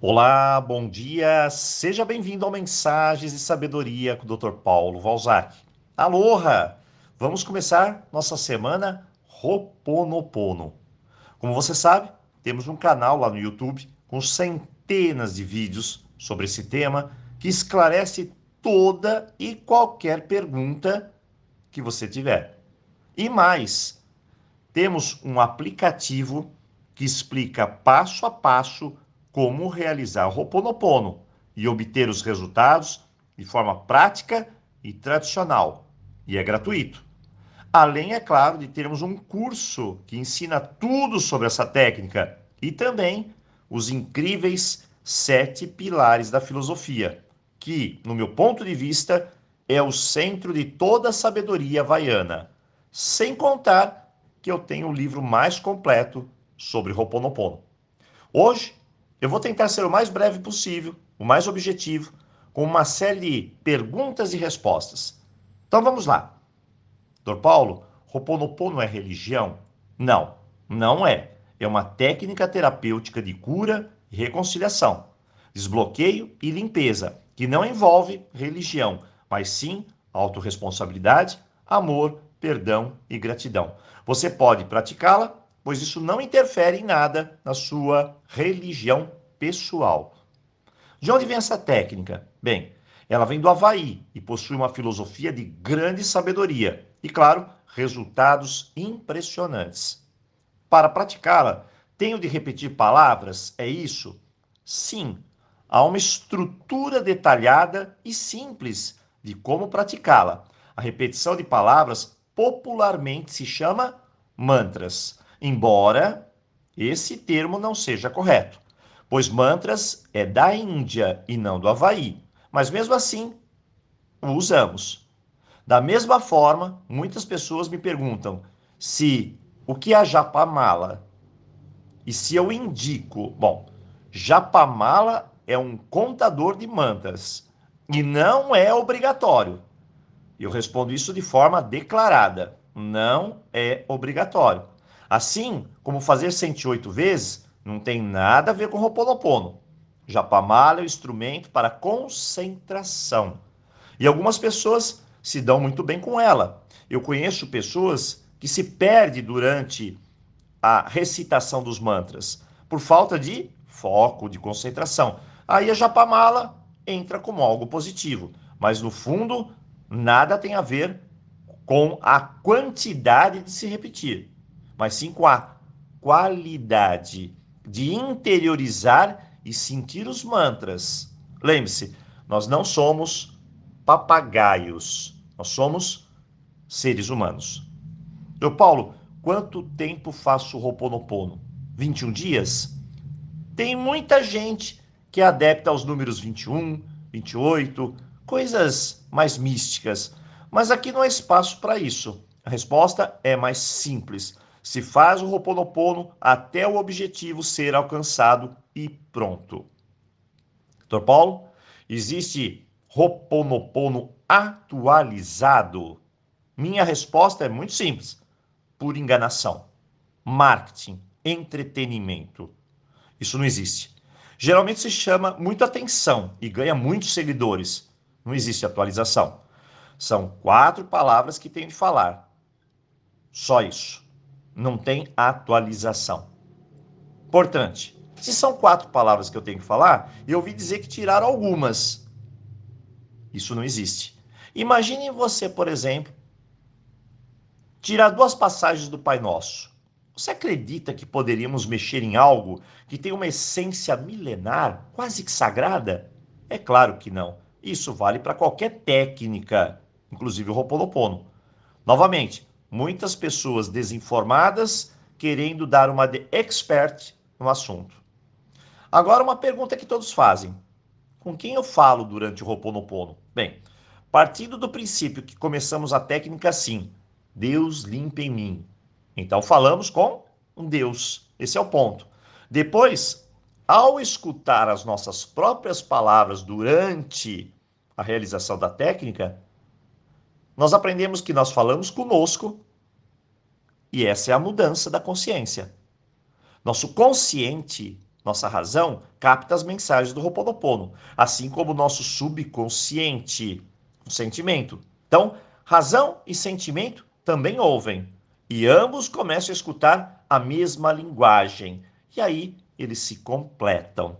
Olá, bom dia, seja bem-vindo ao Mensagens de Sabedoria com o Dr. Paulo Valzac. Aloha! Vamos começar nossa semana Roponopono. Como você sabe, temos um canal lá no YouTube com centenas de vídeos sobre esse tema que esclarece toda e qualquer pergunta que você tiver. E mais, temos um aplicativo que explica passo a passo como realizar o Ho'oponopono e obter os resultados de forma prática e tradicional. E é gratuito. Além, é claro, de termos um curso que ensina tudo sobre essa técnica e também os incríveis sete pilares da filosofia, que, no meu ponto de vista, é o centro de toda a sabedoria havaiana. Sem contar que eu tenho o livro mais completo sobre Ho'oponopono. Hoje eu vou tentar ser o mais breve possível, o mais objetivo, com uma série de perguntas e respostas. Então vamos lá. Doutor Paulo, Ho'oponopono é religião? Não, não é. É uma técnica terapêutica de cura e reconciliação, desbloqueio e limpeza, que não envolve religião, mas sim autorresponsabilidade, amor, perdão e gratidão. Você pode praticá-la pois isso não interfere em nada na sua religião pessoal. De onde vem essa técnica? Bem, ela vem do Havaí e possui uma filosofia de grande sabedoria e, claro, resultados impressionantes. Para praticá-la, tenho de repetir palavras? É isso? Sim, há uma estrutura detalhada e simples de como praticá-la. A repetição de palavras popularmente se chama mantras embora esse termo não seja correto, pois mantras é da Índia e não do Havaí, mas mesmo assim o usamos. Da mesma forma, muitas pessoas me perguntam se o que é japamala e se eu indico. Bom, japamala é um contador de mantras e não é obrigatório. Eu respondo isso de forma declarada: não é obrigatório. Assim como fazer 108 vezes não tem nada a ver com Ho'oponopono. Japamala é o instrumento para concentração. E algumas pessoas se dão muito bem com ela. Eu conheço pessoas que se perdem durante a recitação dos mantras por falta de foco, de concentração. Aí a Japamala entra como algo positivo, mas no fundo nada tem a ver com a quantidade de se repetir mas sim com a qualidade de interiorizar e sentir os mantras. Lembre-se, nós não somos papagaios, nós somos seres humanos. Eu, Paulo, quanto tempo faço o Roponopono? 21 dias? Tem muita gente que é adepta aos números 21, 28, coisas mais místicas, mas aqui não há espaço para isso. A resposta é mais simples se faz o Roponopono até o objetivo ser alcançado e pronto. Doutor Paulo, existe Roponopono atualizado? Minha resposta é muito simples: por enganação, marketing, entretenimento. Isso não existe. Geralmente se chama muito atenção e ganha muitos seguidores. Não existe atualização. São quatro palavras que tem de falar. Só isso não tem atualização. Importante. Se são quatro palavras que eu tenho que falar, eu ouvi dizer que tiraram algumas. Isso não existe. Imagine você, por exemplo, tirar duas passagens do Pai Nosso. Você acredita que poderíamos mexer em algo que tem uma essência milenar, quase que sagrada? É claro que não. Isso vale para qualquer técnica, inclusive o Ho'oponopono. Novamente, muitas pessoas desinformadas querendo dar uma de expert no assunto. Agora, uma pergunta que todos fazem: com quem eu falo durante o Roponopono? Bem, partindo do princípio que começamos a técnica assim: Deus limpa em mim. Então, falamos com um Deus. Esse é o ponto. Depois, ao escutar as nossas próprias palavras durante a realização da técnica, nós aprendemos que nós falamos conosco e essa é a mudança da consciência. Nosso consciente, nossa razão capta as mensagens do Ho'oponopono, assim como o nosso subconsciente, o sentimento. Então, razão e sentimento também ouvem, e ambos começam a escutar a mesma linguagem, e aí eles se completam.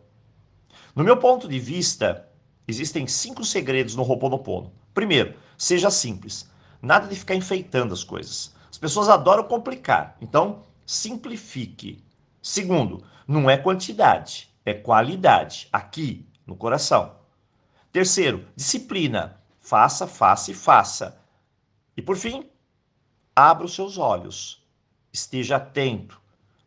No meu ponto de vista, existem cinco segredos no Ho'oponopono. Primeiro, seja simples. Nada de ficar enfeitando as coisas. As pessoas adoram complicar, então simplifique. Segundo, não é quantidade, é qualidade, aqui no coração. Terceiro, disciplina. Faça, faça e faça. E por fim, abra os seus olhos. Esteja atento,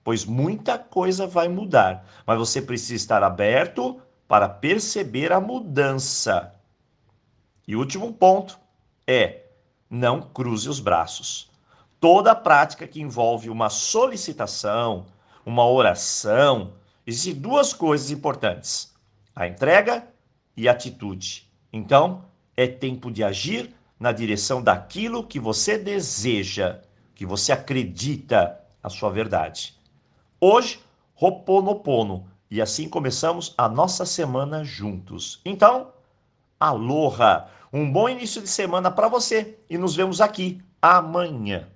pois muita coisa vai mudar, mas você precisa estar aberto para perceber a mudança. E último ponto é: não cruze os braços. Toda prática que envolve uma solicitação, uma oração, existem duas coisas importantes: a entrega e a atitude. Então, é tempo de agir na direção daquilo que você deseja, que você acredita a sua verdade. Hoje, Roponopono, e assim começamos a nossa semana juntos. Então, aloha! Um bom início de semana para você e nos vemos aqui amanhã.